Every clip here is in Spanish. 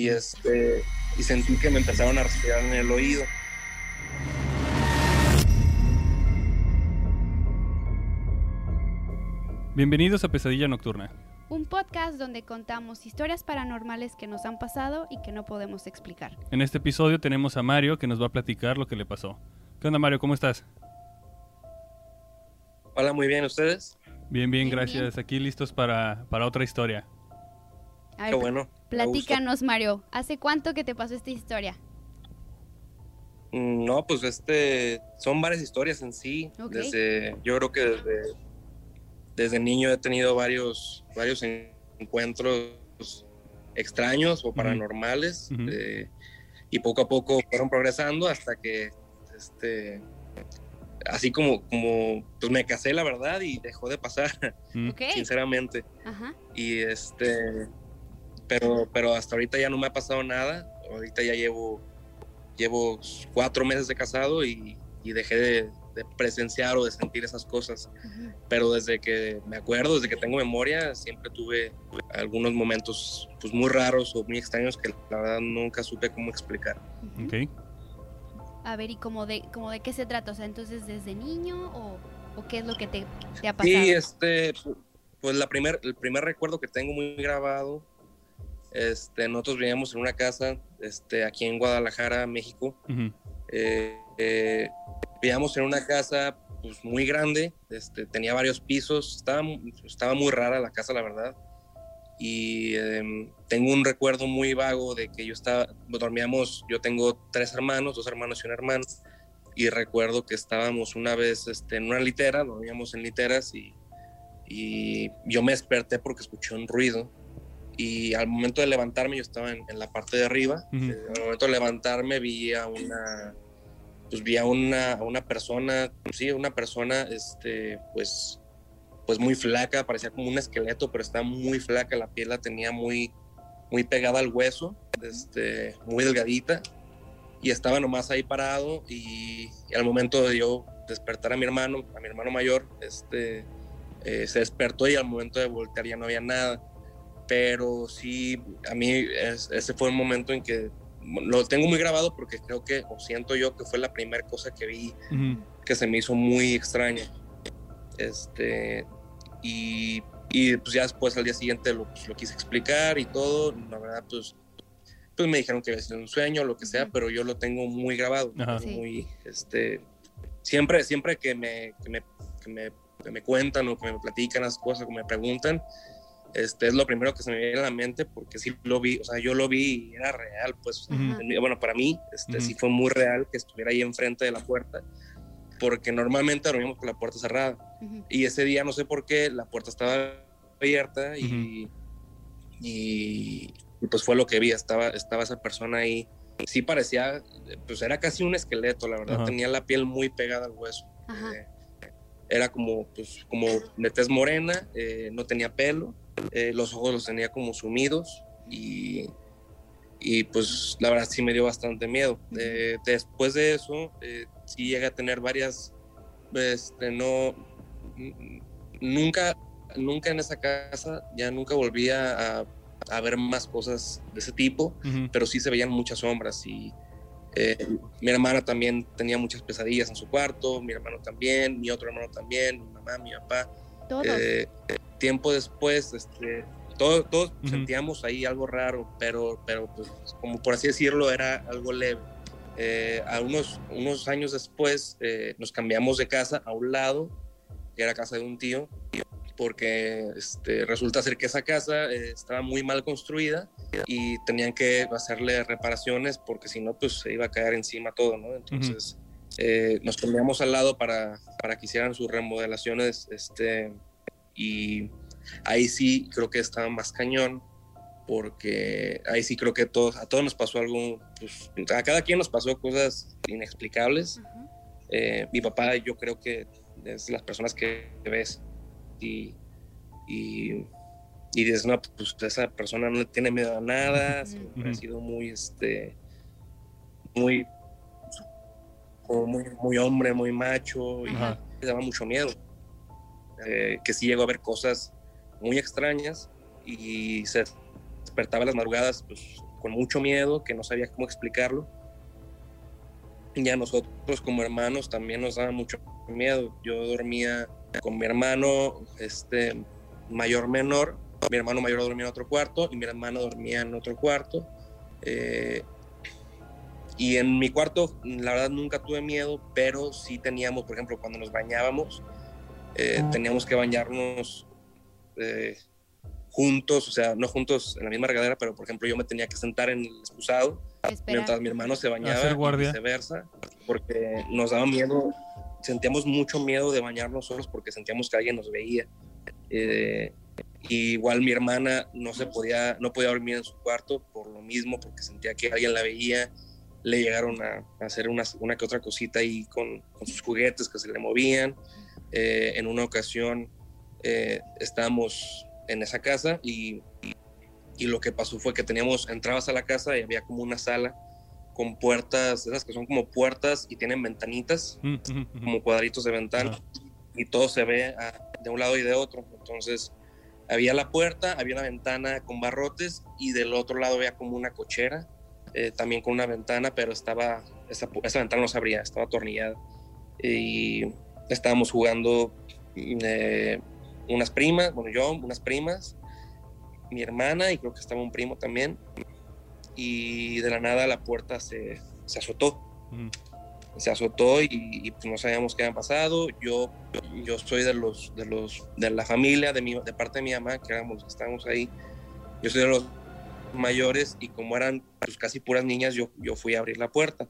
y este y sentí que me empezaron a respirar en el oído. Bienvenidos a Pesadilla Nocturna. Un podcast donde contamos historias paranormales que nos han pasado y que no podemos explicar. En este episodio tenemos a Mario que nos va a platicar lo que le pasó. ¿Qué onda Mario? ¿Cómo estás? Hola, muy bien, ¿ustedes? Bien, bien, Bien, gracias. Aquí listos para, para otra historia. A Qué bueno. Platícanos, Mario. ¿Hace cuánto que te pasó esta historia? Mm, No, pues este, son varias historias en sí. Desde, yo creo que desde, desde niño he tenido varios, varios en- encuentros extraños o paranormales eh, y poco a poco fueron progresando hasta que, este, así como, como, pues me casé la verdad y dejó de pasar, sinceramente. Ajá. Y este, pero, pero hasta ahorita ya no me ha pasado nada. Ahorita ya llevo, llevo cuatro meses de casado y, y dejé de, de presenciar o de sentir esas cosas. Pero desde que me acuerdo, desde que tengo memoria, siempre tuve algunos momentos pues muy raros o muy extraños que la verdad nunca supe cómo explicar. Ujú. Ok. A ver, ¿y como de, como de qué se trata? O sea, entonces, ¿desde niño o, o qué es lo que te, te ha pasado? Sí, este, pues la primer, el primer recuerdo que tengo muy grabado, este, nosotros vivíamos en una casa, este, aquí en Guadalajara, México. Ujú. Eh, eh, vivíamos en una casa, pues muy grande, este, tenía varios pisos, estaba, estaba muy rara la casa, la verdad. Y em, tengo un recuerdo muy vago de que yo estaba, dormíamos, yo tengo tres hermanos, dos hermanos y una hermana, y recuerdo que estábamos una vez este, en una litera, dormíamos en literas y, y yo me desperté porque escuché un ruido y al momento de levantarme yo estaba en, en la parte de arriba, Ujú. eh, al momento de levantarme vi a una, pues vi a una, a una persona, sí, una persona, este, pues, pues muy flaca, parecía como un esqueleto, pero estaba muy flaca, la piel la tenía muy, muy pegada al hueso, este, muy delgadita, y estaba nomás ahí parado, y, y al momento de yo despertar a mi hermano, a mi hermano mayor, este, eh, se despertó y al momento de voltear ya no había nada, pero sí, a mí es- ese fue el momento en que lo tengo muy grabado porque creo que, o siento yo que fue la primera cosa que vi que se me hizo muy extraña. Este, y, y pues ya después al día siguiente lo, pues, lo quise explicar y todo. La verdad, pues, pues me dijeron que había sido un sueño, lo que sea, pero yo lo tengo muy grabado. Sí. Muy, este, siempre, siempre que me, que me, que me, que me cuentan o que me platican las cosas, que me preguntan, este, es lo primero que se me viene a la mente porque sí lo vi, o sea, yo lo vi y era real, pues, Ujú. Ajá. bueno, para mí, este, Ujú. sí fue muy real que estuviera ahí enfrente de la puerta, porque normalmente dormimos con la puerta cerrada. Ujú. Y ese día, no sé por qué, la puerta estaba abierta y, y, y, pues fue lo que vi, estaba, estaba esa persona ahí. Sí parecía, pues era casi un esqueleto, la verdad, tenía la piel muy pegada al hueso. Ajá. Eh, era como, pues, como de tez morena, eh, no tenía pelo, eh, los ojos los tenía como sumidos y, y pues la verdad sí me dio bastante miedo. Eh, después de eso, sí llegué a tener varias, este, no, nunca, nunca en esa casa, ya nunca volví a, a ver más cosas de ese tipo, pero sí se veían muchas sombras y eh, mi hermana también tenía muchas pesadillas en su cuarto, mi hermano también, mi otro hermano también, mi mamá, mi papá. Todos. Eh, tiempo después, este, todo- todos Ujú. sentíamos ahí algo raro, pero, pero pues, como por así decirlo, era algo leve. Eh, a unos, unos años después eh, nos cambiamos de casa a un lado, que era casa de un tío, porque este, resulta ser que esa casa eh, estaba muy mal construida y tenían que hacerle reparaciones porque si no, pues se iba a caer encima todo, ¿no? Entonces eh, nos cambiamos al lado para, para que hicieran sus remodelaciones este, y ahí sí creo que estaba más cañón porque ahí sí creo que todos, a todos nos pasó algo, pues, a cada quien nos pasó cosas inexplicables. Ajá. Eh, mi papá yo creo que es las personas que ves y, y, y dices, no, pues esa persona no le tiene miedo a nada, siempre ha sido muy, este, muy, como muy, muy hombre, muy macho y Ajá. me daba mucho miedo. Eh, que sí llegó a ver cosas muy extrañas y se despertaba a las madrugadas, pues con mucho miedo, que no sabía cómo explicarlo. Y a nosotros como hermanos también nos daba mucho miedo. Yo dormía con mi hermano este, mayor menor, mi hermano mayor dormía en otro cuarto y mi hermana dormía en otro cuarto. Eh, y en mi cuarto, la verdad, nunca tuve miedo, pero sí teníamos, por ejemplo, cuando nos bañábamos, eh, teníamos que bañarnos eh, juntos, o sea, no juntos en la misma regadera, pero por ejemplo yo me tenía que sentar en el excusado mientras mi hermano se bañaba y viceversa, porque nos daba miedo, sentíamos mucho miedo de bañarnos solos porque sentíamos que alguien nos veía. Eh, igual mi hermana no se podía, no podía dormir en su cuarto por lo mismo, porque sentía que alguien la veía. Le llegaron a, hacer una, una, que otra cosita ahí con, con sus juguetes que se le movían. Eh, en una ocasión eh, estábamos en esa casa y, y, lo que pasó fue que teníamos, entrabas a la casa y había como una sala con puertas, esas que son como puertas y tienen ventanitas, mm, como cuadritos de ventana, y todo se ve de un lado y de otro. Entonces, había la puerta, había una ventana con barrotes y del otro lado había como una cochera, eh, también con una ventana, pero estaba, esa, esa, ventana no se abría, estaba atornillada. Y estábamos jugando eh, unas primas, bueno, yo, unas primas, mi hermana y creo que estaba un primo también. Y de la nada la puerta se, se azotó. Se azotó y, pues no sabíamos qué había pasado. Yo, yo soy de los, de los, de la familia, de, mi, de parte de mi mamá, que éramos, estábamos ahí. Yo soy de los mayores y como eran pues, casi puras niñas, yo, yo fui a abrir la puerta.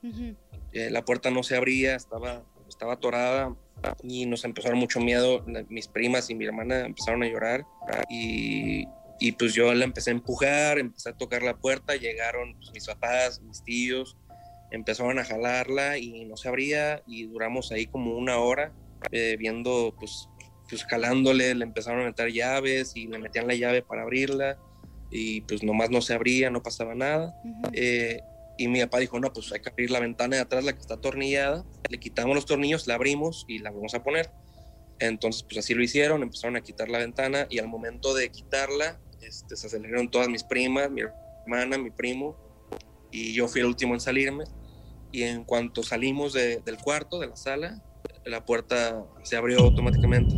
Eh, la puerta no se abría, estaba, estaba atorada y nos empezaron mucho miedo. Mis primas y mi hermana empezaron a llorar y, y pues yo la empecé a empujar, empecé a tocar la puerta, llegaron pues, mis papás, mis tíos, empezaron a jalarla y no se abría y duramos ahí como una hora eh, viendo pues pues jalándole, le empezaron a meter llaves y le metían la llave para abrirla y pues nomás no se abría, no pasaba nada. Y mi papá dijo, no, pues hay que abrir la ventana de atrás, la que está atornillada, le quitamos los tornillos, la abrimos y la vamos a poner. Entonces, pues así lo hicieron, empezaron a quitar la ventana y al momento de quitarla, este, se aceleraron todas mis primas, mi hermana, mi primo, y yo fui el último en salirme. Y en cuanto salimos del cuarto, de la sala, la puerta se abrió automáticamente.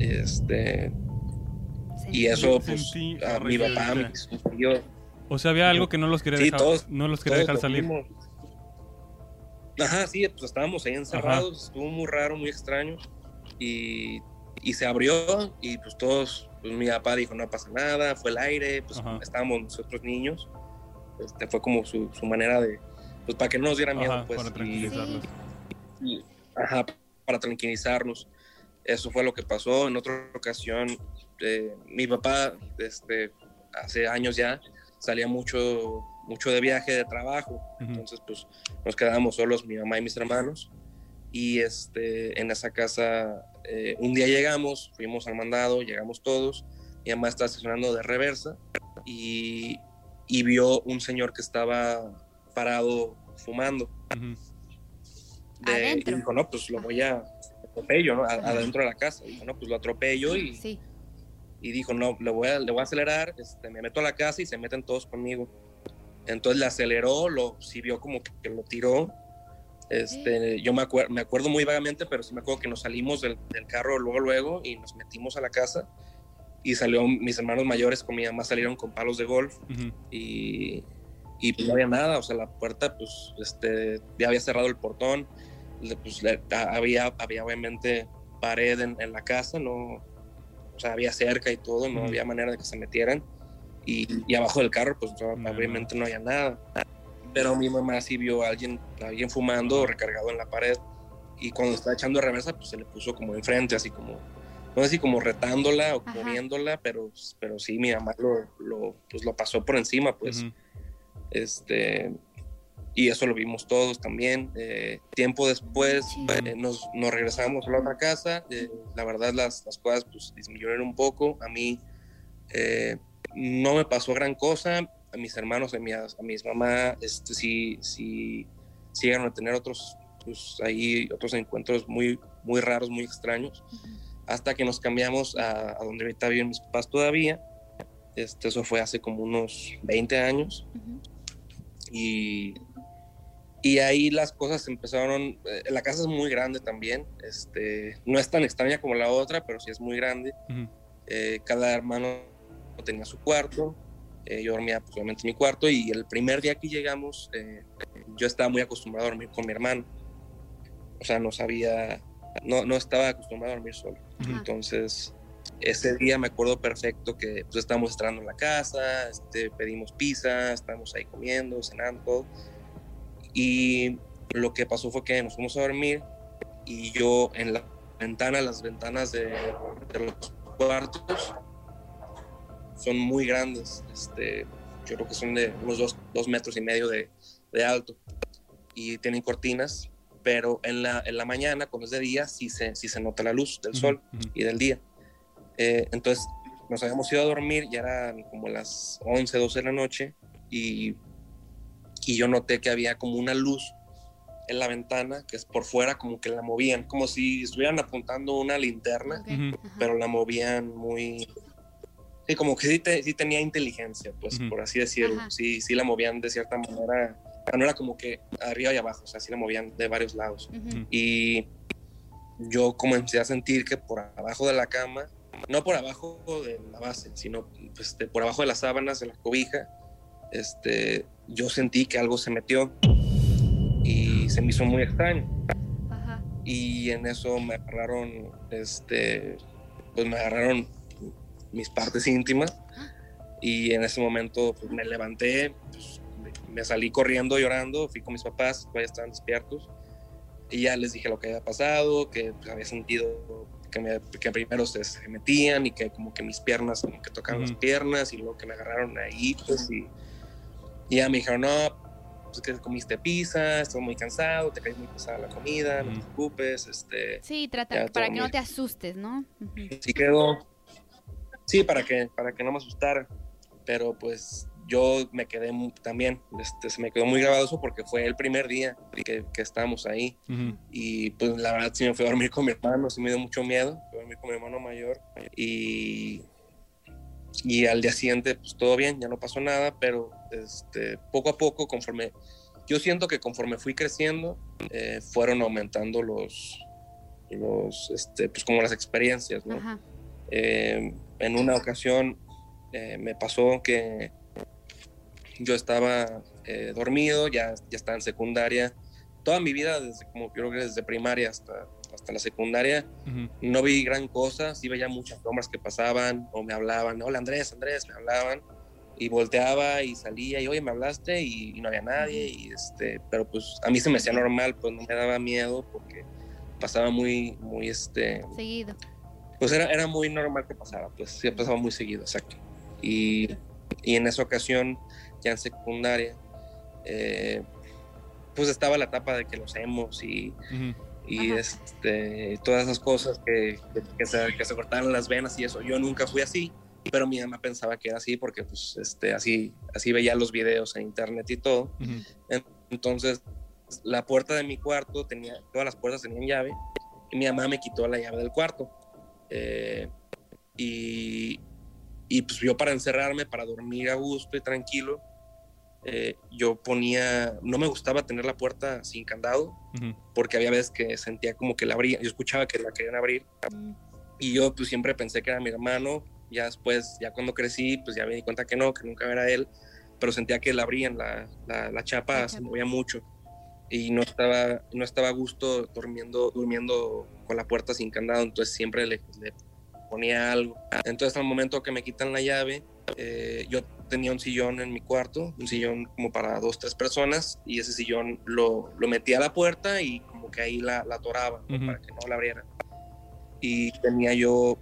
Este, y eso, pues, a mi papá, mis tíos, o sea, había algo que no los quería dejar, no los quería dejar salir. Ajá, sí, pues estábamos ahí encerrados, estuvo muy raro, muy extraño. Y, y, se abrió y pues todos, pues mi papá dijo, no pasa nada, fue el aire, pues estábamos nosotros niños. Este, fue como su, su, manera de, pues para que no nos diera miedo, pues. Para tranquilizarlos. Y, ajá, para tranquilizarnos. Eso fue lo que pasó. En otra ocasión, eh, mi papá, este, hace años ya, salía mucho, mucho de viaje, de trabajo. Entonces, pues nos quedábamos solos, mi mamá y mis hermanos. Y este, en esa casa, eh, un día llegamos, fuimos al mandado, llegamos todos. Mi mamá estaba estacionando de reversa y, y vio un señor que estaba parado fumando. adentro. Y dijo, no, pues lo voy a atropello, ¿no? Adentro de la casa. Dijo, no, pues lo atropello y, sí y dijo, no, le voy a, le voy a acelerar, este, me meto a la casa y se meten todos conmigo. Entonces le aceleró, lo, sí vio como que, lo tiró. Este, yo me, me acuerdo muy vagamente, pero sí me acuerdo que nos salimos del, del, carro luego, luego y nos metimos a la casa y salió mis hermanos mayores con mi mamá salieron con palos de golf y, y pues no había nada, o sea, la puerta pues este, ya había cerrado el portón, pues había, había obviamente pared en, en la casa, no, o sea, había cerca y todo, no había manera de que se metieran. Y, y abajo del carro, pues obviamente no había nada. Pero mi mamá sí vio a alguien, alguien fumando recargado en la pared. Y cuando estaba echando reversa, pues se le puso como enfrente, así como, no sé si como retándola o como viéndola, pero, pero sí, mi mamá lo, lo, pues lo pasó por encima, pues. Este, y eso lo vimos todos también. Eh, tiempo después eh, nos, nos, regresamos a la otra casa, eh, la verdad las, las, cosas pues disminuyeron un poco, a mí no me pasó gran cosa, a mis hermanos, a, mi, a mis mamás, este, sí, sí, sí llegaron a tener otros, pues ahí otros encuentros muy, muy raros, muy extraños, hasta que nos cambiamos a, a donde ahorita viven mis papás todavía. Este, eso fue hace como unos 20 años. Ujú. Y, y ahí las cosas empezaron. eh, la casa es muy grande también. Este, no es tan extraña como la otra, pero sí es muy grande. Ujú. Eh, cada hermano tenía su cuarto. Eh, yo dormía pues, obviamente en mi cuarto. Y el primer día que llegamos, eh, yo estaba muy acostumbrado a dormir con mi hermano. O sea, no sabía. No, no estaba acostumbrado a dormir solo. Entonces, ese día me acuerdo perfecto que pues, estábamos entrando en la casa, este, pedimos pizza, estábamos ahí comiendo, cenando, todo. Y lo que pasó fue que nos fuimos a dormir y yo en la ventana, las ventanas de, de los cuartos son muy grandes. Este, yo creo que son de unos dos, dos metros y medio de, de alto y tienen cortinas, pero en la, en la mañana, cuando es de día, sí se, sí se nota la luz del sol Ujú. y del día. Eh, entonces nos habíamos ido a dormir, ya eran como las 11, 12 de la noche y, y yo noté que había como una luz en la ventana, que es por fuera, como que la movían, como si estuvieran apuntando una linterna, Ok, Ujú. ajá. pero la movían muy... Sí, como que sí, te- sí tenía inteligencia, pues por así decirlo. Ajá. Sí, sí la movían de cierta manera. No era como que arriba y abajo, o sea, sí la movían de varios lados y yo comencé a sentir que por abajo de la cama, no por abajo de la base, sino pues, de- por abajo de las sábanas, de la cobija, este, yo sentí que algo se metió y se me hizo muy extraño. Ajá. Y en eso me agarraron, este, pues me agarraron mis partes íntimas y en ese momento pues, me levanté, pues, me- salí corriendo llorando, fui con mis papás, todavía estaban despiertos y ya les dije lo que había pasado, que pues, había sentido que, me- que primero se, se metían y que como que mis piernas como que tocaban las Ujú. piernas y luego que me agarraron ahí pues y, y ya me dijeron no pues que comiste pizza, estás muy cansado, te caes muy pesada la comida, no te preocupes, este, Sí, trata para que no te asustes, ¿no? Ujú. sí quedó, sí, para que, para que no me asustara, pero pues yo me quedé también, este, se me quedó muy grabado eso porque fue el primer día que, que estábamos ahí Ujú. y pues la verdad sí me fui a dormir con mi hermano, sí me dio mucho miedo, fui a dormir con mi hermano mayor y, y al día siguiente pues todo bien, ya no pasó nada, pero este, poco a poco conforme, yo siento que conforme fui creciendo eh, fueron aumentando los, los este, pues como las experiencias, ¿no? Ajá. Eh, en una ocasión eh, me pasó que yo estaba eh, dormido, ya, ya estaba en secundaria. Toda mi vida, desde como yo creo que desde primaria hasta, hasta la secundaria, no vi gran cosa. Sí veía muchas sombras que pasaban o me hablaban. Hola Andrés, Andrés, me hablaban. Y volteaba y salía y, oye, me hablaste y, y no había nadie. Y este, pero pues a mí se me hacía normal, pues no me daba miedo porque pasaba muy, muy, este, Seguido. Pues era, era muy normal que pasara, pues sí pasaba muy seguido, exacto. Y, y en esa ocasión, ya en secundaria, eh, pues estaba la etapa de que los hemos y, Ujú. y Ajá. este, todas esas cosas que, que, que se, que se cortaron las venas y eso. Yo nunca fui así, pero mi mamá pensaba que era así porque pues este, así, así veía los videos en internet y todo. Ujú. Entonces, la puerta de mi cuarto tenía, todas las puertas tenían llave y mi mamá me quitó la llave del cuarto. Eh, y, y pues yo para encerrarme, para dormir a gusto y tranquilo, eh, yo ponía, no me gustaba tener la puerta sin candado porque había veces que sentía como que la abría, yo escuchaba que la querían abrir. Mm. y yo pues siempre pensé que era mi hermano, ya después, ya cuando crecí, pues ya me di cuenta que no, que nunca era él, pero sentía que la abrían, la, la, la chapa La se movía mucho y no estaba, no estaba a gusto durmiendo, durmiendo con la puerta sin candado, entonces siempre le, le ponía algo. Entonces al momento que me quitan la llave, eh, yo tenía un sillón en mi cuarto, un sillón como para dos, tres personas, y ese sillón lo, lo metía a la puerta y como que ahí la, la atoraba ¿no? Ujú. para que no la abriera. Y tenía yo,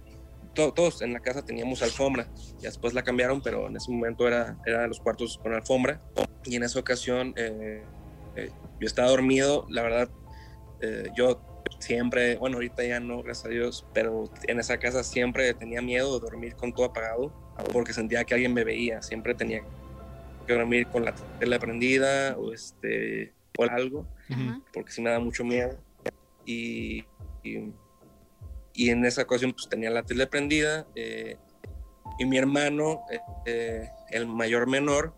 to- todos en la casa teníamos alfombra, ya después la cambiaron, pero en ese momento era, era los cuartos con alfombra. Y en esa ocasión eh, eh, yo estaba dormido, la verdad, eh, yo siempre, bueno, ahorita ya no, gracias a Dios, pero en esa casa siempre tenía miedo de dormir con todo apagado porque sentía que alguien me veía, siempre tenía que dormir con la tele prendida o este o algo, porque sí me da mucho miedo. Y, y, y en esa ocasión pues tenía la tele prendida, eh, y mi hermano, eh, eh, el mayor menor,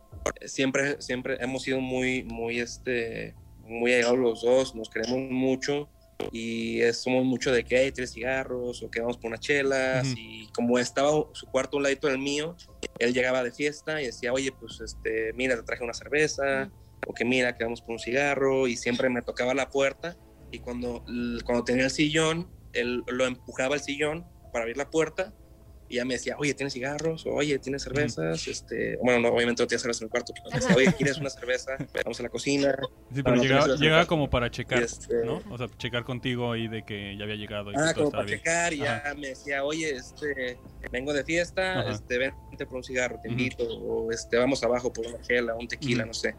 siempre, siempre hemos sido muy, muy, este, muy allegados los dos, nos queremos mucho y es- somos mucho de que hay tres cigarros o que vamos por unas chelas y como estaba su cuarto a un ladito del mío, él llegaba de fiesta y decía, oye, pues este, mira, te traje una cerveza o que mira, que vamos por un cigarro y siempre me tocaba la puerta y cuando, cuando tenía el sillón, él lo empujaba al sillón para abrir la puerta y ya me decía, oye, ¿tienes cigarros? O, oye, ¿tienes cervezas? este, bueno, no, obviamente no tienes cerveza en el cuarto, pero me decía, oye, ¿quieres una cerveza? Vamos a la cocina. Sí, pero no llegaba, tenerse llegaba como para checar, Y este- ¿no? O sea, checar contigo ahí de que ya había llegado y Ah, como para bien. checar y ya Ajá. me decía, oye, este, vengo de fiesta, Ajá. este, vente por un cigarro, te invito, o este, vamos abajo por una chela, un tequila, Ujú. no sé.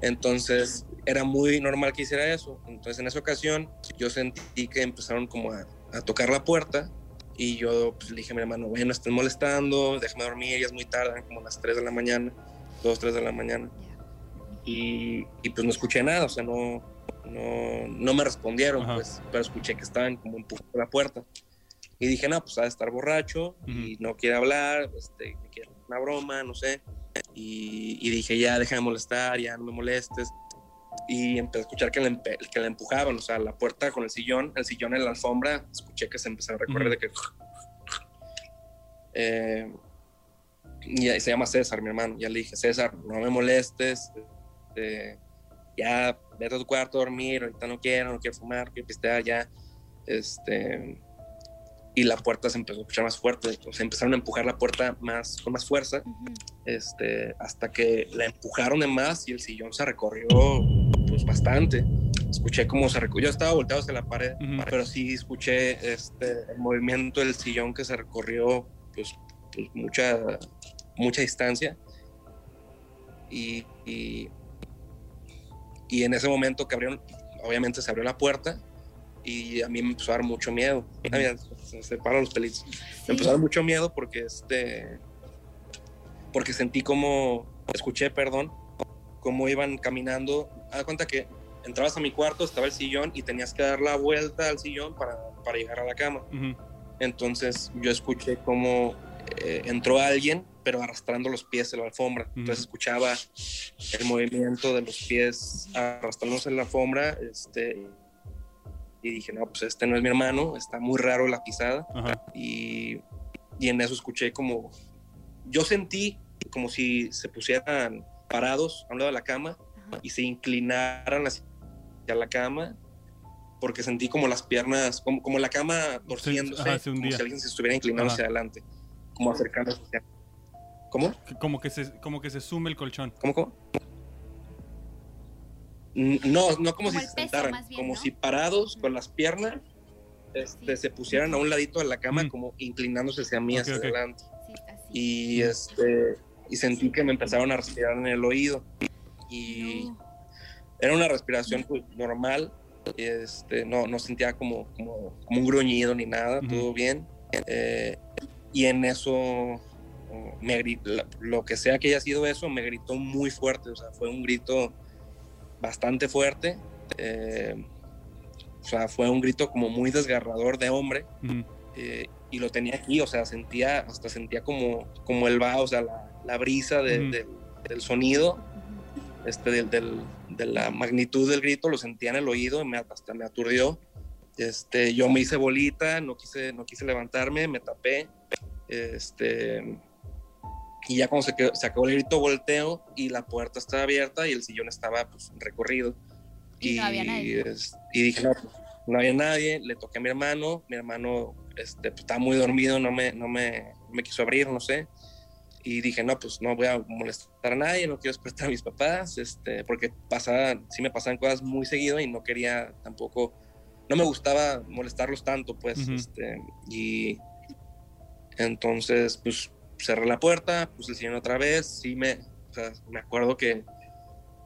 Entonces, era muy normal que hiciera eso. Entonces, en esa ocasión, yo sentí que empezaron como a, a tocar la puerta y yo pues, le dije a mi hermano, bueno, estén molestando, déjame dormir, ya es muy tarde, como las 3 de la mañana, 2, 3 de la mañana. Y, y, pues no escuché nada, o sea, no, no, no me respondieron, Ajá. pues, pero escuché que estaban como empujando la puerta. Y dije, no, pues ha de estar borracho y no quiere hablar, este, me quiere una broma, no sé. Y, y dije, ya, deja de molestar, ya no me molestes. Y empecé a escuchar que le, empe- que le empujaban, o sea, la puerta con el sillón, el sillón en la alfombra, escuché que se empezaba a recorrer de que... Eh, y ahí se llama César, mi hermano. Ya le dije, César, no me molestes, este, ya vete a tu cuarto a dormir, ahorita no quiero, no quiero fumar, quiero pistear, ya. Este, y la puerta se empezó a escuchar más fuerte, o sea, empezaron a empujar la puerta más, con más fuerza, este, hasta que la empujaron de más y el sillón se recorrió pues bastante. Escuché cómo se recorrió, yo estaba volteado hacia la pared, pero sí escuché este, el movimiento del sillón que se recorrió pues, pues mucha, mucha distancia. Y, y, y en ese momento que abrieron, obviamente se abrió la puerta y a mí me empezó a dar mucho miedo. Se separan los pelitos. Me empezó a dar mucho miedo porque este porque sentí como escuché, perdón, cómo iban caminando. Haz cuenta que entrabas a mi cuarto, estaba el sillón y tenías que dar la vuelta al sillón para, para llegar a la cama. Ujú. Entonces yo escuché cómo eh, entró alguien, pero arrastrando los pies en la alfombra. Entonces escuchaba el movimiento de los pies arrastrándose en la alfombra. Este, y dije, no, pues este no es mi hermano, está muy raro la pisada. Y, y en eso escuché como, yo sentí como si se pusieran parados a un lado de la cama Ajá. y se inclinaran hacia la cama porque sentí como las piernas, como, como la cama torciéndose, ajá, como si alguien se estuviera inclinando Ajá. hacia adelante, como acercándose hacia... ¿Cómo? Que- Como que se, como que se sume el colchón. ¿Cómo, cómo? No, no como, Como si se sentaran, bien, como ¿no? si parados con las piernas este, Sí. se pusieran a un ladito de la cama, Mm. como inclinándose hacia mí, hacia ok. adelante. Sí, así. Y, este, y sentí que me empezaron a respirar en el oído. Y No. era una respiración pues, normal. Este, no, no sentía como, como, como un gruñido ni nada, todo bien. Eh, y en eso, oh, me lo que sea que haya sido eso, me gritó muy fuerte. O sea, fue un grito bastante fuerte. Eh, o sea, fue un grito como muy desgarrador de hombre. Eh, y lo tenía aquí, o sea, sentía, hasta sentía como, como el va, o sea, la, la brisa de- del, del sonido, este, del, del- de la magnitud del grito, lo sentía en el oído, y me, hasta me aturdió. Este, yo me hice bolita, no quise, no quise levantarme, me tapé. Este, y ya cuando se, quedó- se acabó el grito, volteo y la puerta estaba abierta y el sillón estaba pues, recorrido. Y no había nadie. es- y dije, no, pues, no había nadie, le toqué a mi hermano, mi hermano este, pues, estaba muy dormido, no me, no, me, no me quiso abrir, no sé. Y dije, no, pues no voy a molestar a nadie, no quiero despertar a mis papás, este, porque pasaba, sí me pasaban cosas muy seguido y no quería tampoco, no me gustaba molestarlos tanto, pues, este, y entonces, pues cerré la puerta, puse el sillón otra vez, sí me, o sea, me acuerdo que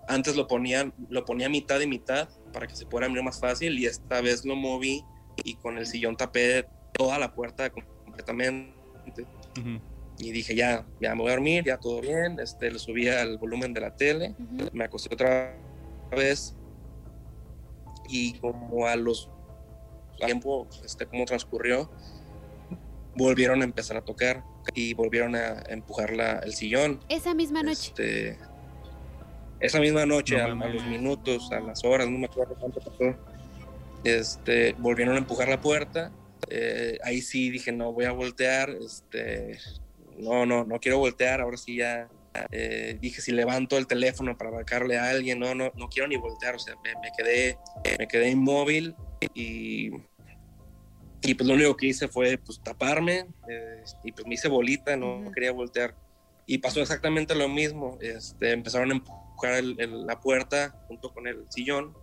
antes lo ponía, lo ponía mitad y mitad para que se pudiera abrir más fácil y esta vez lo moví y con el sillón tapé toda la puerta completamente Ujú. y dije ya, ya me voy a dormir, ya todo bien, este, le subí al volumen de la tele, me acosté otra vez y como a los tiempo, este, cómo transcurrió, volvieron a empezar a tocar y volvieron a empujar la, el sillón. Esa misma noche. Este, esa misma noche, No a, a los minutos, a las horas, no me acuerdo cuánto pasó, este, volvieron a empujar la puerta. Eh, ahí sí dije, no, voy a voltear. Este, no, no, no quiero voltear. Ahora sí ya eh, dije, si levanto el teléfono para marcarle a alguien, no, no, no quiero ni voltear. O sea, me, me quedé, me quedé inmóvil y, y pues lo único que hice fue pues taparme eh, y pues me hice bolita, no Ujú. quería voltear. Y pasó exactamente lo mismo. Este, empezaron a empujar el- el- la puerta junto con el sillón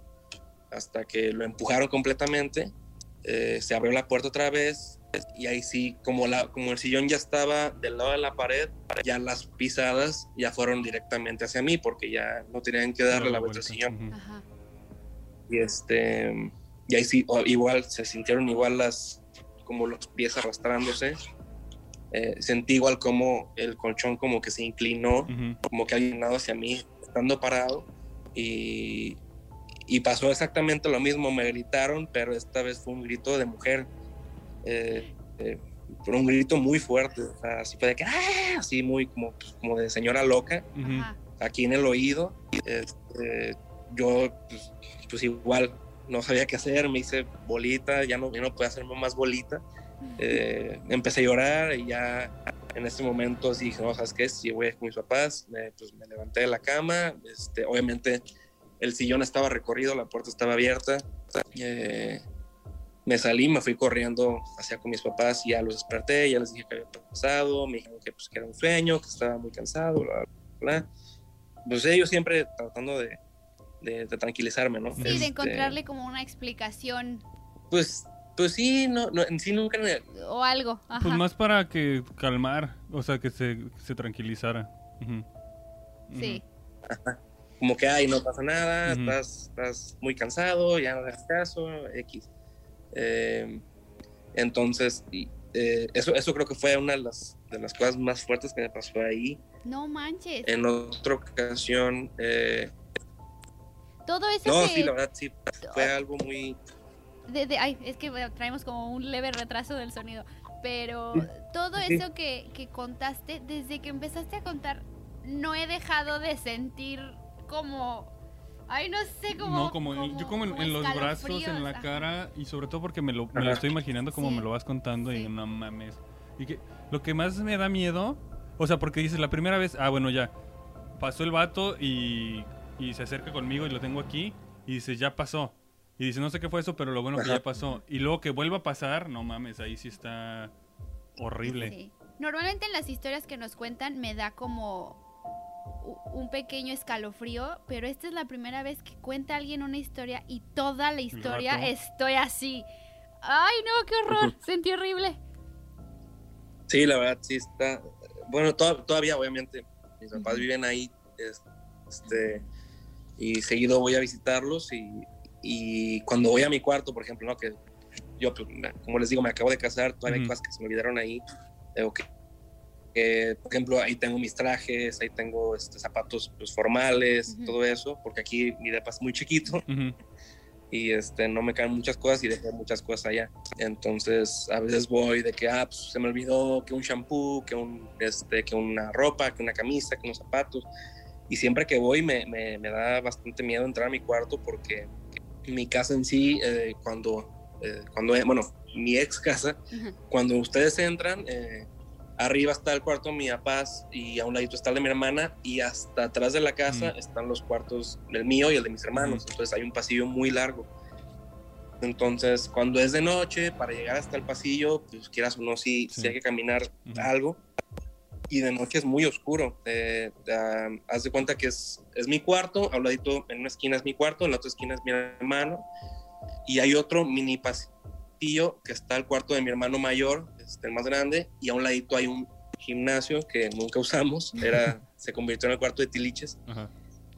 hasta que lo empujaron completamente. Eh, se abrió la puerta otra vez y ahí sí, como, la, como el sillón ya estaba del lado de la pared, ya las pisadas ya fueron directamente hacia mí porque ya no tenían que darle la vuelta al sillón. Ujú. Ajá. Y este, y ahí sí, igual se sintieron igual las, como los pies arrastrándose. Eh, sentí igual como el colchón como que se inclinó, Ujú. como que alguien lado hacia mí, estando parado. Y, y pasó exactamente lo mismo, me gritaron, pero esta vez fue un grito de mujer. Eh, eh, pero un grito muy fuerte, o sea, así fue de que, "Ah", así muy como, pues, como de señora loca Ujú. Ajá. aquí en el oído. Este, yo, pues, pues igual, no sabía qué hacer, me hice bolita, ya no, ya no podía hacerme más bolita. Eh, empecé a llorar y ya en ese momento sí dije, no, ¿sabes qué? Si voy con mis papás, me, pues me levanté de la cama, este, obviamente el sillón estaba recorrido, la puerta estaba abierta. Eh, me salí, me fui corriendo hacia con mis papás y ya los desperté, ya les dije que había pasado, me dijeron que, pues, que era un sueño, que estaba muy cansado, bla, bla, bla. Pues ellos siempre tratando de, de- de tranquilizarme, ¿no? Sí, Este, de encontrarle como una explicación Pues, pues sí, no, no, en sí nunca... o algo. Ajá. Pues más para que calmar, o sea, que se, se tranquilizara. Sí. Como que, ay, no pasa nada, estás, estás muy cansado, ya no hagas caso, X. Eh, entonces, y, eh, eso, eso creo que fue una de las, de las cosas más fuertes que me pasó ahí. No manches. En otra ocasión, eh, Todo eso no, que... sí, la verdad, sí, fue algo muy... de- de- ay, es que bueno, traemos como un leve retraso del sonido. Pero todo sí. eso que, que contaste, desde que empezaste a contar, no he dejado de sentir como... Ay, no sé, como... no, como, yo como en, en los brazos, en la ajá. cara, y sobre todo porque me lo, me lo estoy imaginando como Sí. me lo vas contando Sí. y no mames. Y que lo que más me da miedo, o sea, porque dices la primera vez, ah, bueno, ya, pasó el vato y, y se acerca conmigo y lo tengo aquí, y dices, ya pasó. Y dice, no sé qué fue eso, pero lo bueno que ya pasó. Y luego que vuelva a pasar, no mames, ahí sí está horrible. Sí. Normalmente en las historias que nos cuentan me da como un pequeño escalofrío, pero esta es la primera vez que cuenta alguien una historia y toda la historia rato. estoy así. Ay, no, qué horror, sentí horrible. Sí, la verdad, sí está... Bueno, to- todavía, obviamente, mis papás viven ahí, es- este, y seguido voy a visitarlos y, y cuando voy a mi cuarto, por ejemplo, ¿no? Que yo, pues, como les digo, me acabo de casar, todavía hay Ujú. cosas que se me olvidaron ahí, eh, o que, que, por ejemplo, ahí tengo mis trajes, ahí tengo este, zapatos pues, formales, todo eso, porque aquí mi depa es muy chiquito y este, no me caen muchas cosas y dejé muchas cosas allá. Entonces, a veces voy de que, ah, pues, se me olvidó que un shampoo, que, un, este, que una ropa, que una camisa, que unos zapatos. Y siempre que voy me, me, me da bastante miedo entrar a mi cuarto porque mi casa en sí, eh, cuando, eh, cuando, bueno, mi ex casa, Ujú. cuando ustedes entran, eh, arriba está el cuarto de mi papá y a un ladito está el de mi hermana y hasta atrás de la casa Mm. están los cuartos del mío y el de mis hermanos. Ujú. Entonces hay un pasillo muy largo. Entonces, cuando es de noche, para llegar hasta el pasillo, pues quieras o no, sí, sí Sí. hay que caminar algo. Y de noche es muy oscuro. Eh, ah, haz de cuenta que es, es mi cuarto, a un ladito, en una esquina es mi cuarto, en la otra esquina es mi hermano. Y hay otro mini pasillo que está el cuarto de mi hermano mayor, este, el más grande, y a un ladito hay un gimnasio que nunca usamos, era, se convirtió en el cuarto de tiliches Ajá.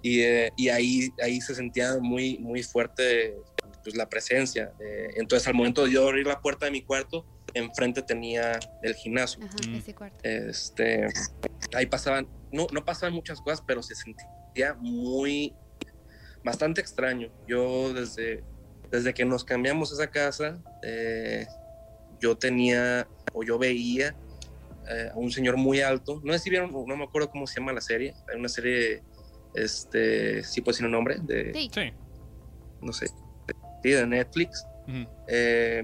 y, eh, y ahí, ahí se sentía muy, muy fuerte pues, la presencia. Eh, entonces al momento de yo abrir la puerta de mi cuarto, enfrente tenía el gimnasio. Ajá, Mm. ese cuarto. Este, ahí pasaban, no, no pasaban muchas cosas, pero se sentía muy, bastante extraño. Yo desde, desde que nos cambiamos a esa casa, eh, yo tenía o yo veía eh, a un señor muy alto. No sé si vieron, no me acuerdo cómo se llama la serie. Hay una serie, este, sí puede decir un nombre, de, Sí. No sé, sí, de Netflix. Eh,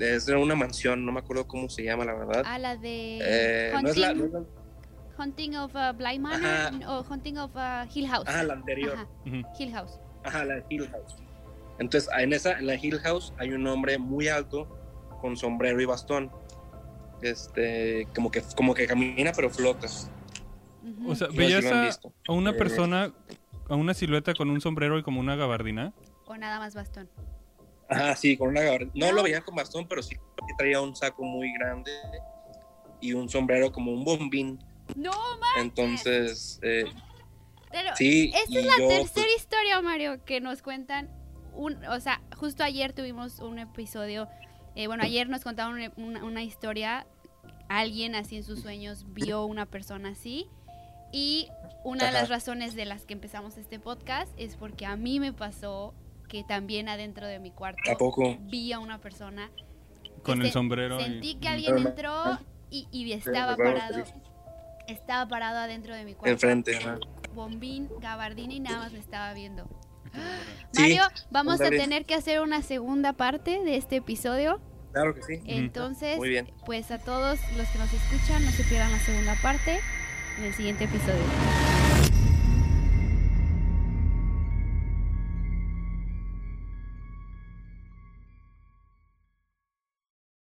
es de una mansión, no me acuerdo cómo se llama, la verdad. A la de Eh, no es la, no Hunting, es la- Hunting of uh, Bly Manor Ajá. o Hunting of uh, Hill House. ajá, la anterior. Ajá. Hill House. Ajá, la de Hill House. Entonces, en esa, en la Hill House hay un hombre muy alto con sombrero y bastón. Este, como que, como que camina pero flota. O sea, No sé si ¿veías a una Eh, persona, a una silueta con un sombrero y como una gabardina? o nada más bastón. Ajá, sí, con una gabardina. No lo veían con bastón, pero sí traía un saco muy grande y un sombrero como un bombín. No, Entonces, eh, pero sí. esta es la yo, pues, tercera historia, Mario, que nos cuentan. Un, o sea, justo ayer tuvimos un episodio. eh, bueno, ayer nos contaron una, una- una historia. Alguien así en sus sueños vio una persona así. Y una de las razones de las que empezamos este podcast es porque a mí me pasó que también adentro de mi cuarto ¿A poco? vi a una persona. Con que el se- sombrero. y- Sentí que Ujú. alguien entró y, y estaba recuerdo parado. Estaba parado adentro de mi cuarto. Enfrente, ajá. Bombín, gabardina y nada más me estaba viendo. Sí, Mario, vamos a tener que hacer una segunda parte de este episodio. Claro que sí. Entonces, Muy bien. pues a todos los que nos escuchan, no se pierdan la segunda parte en el siguiente episodio.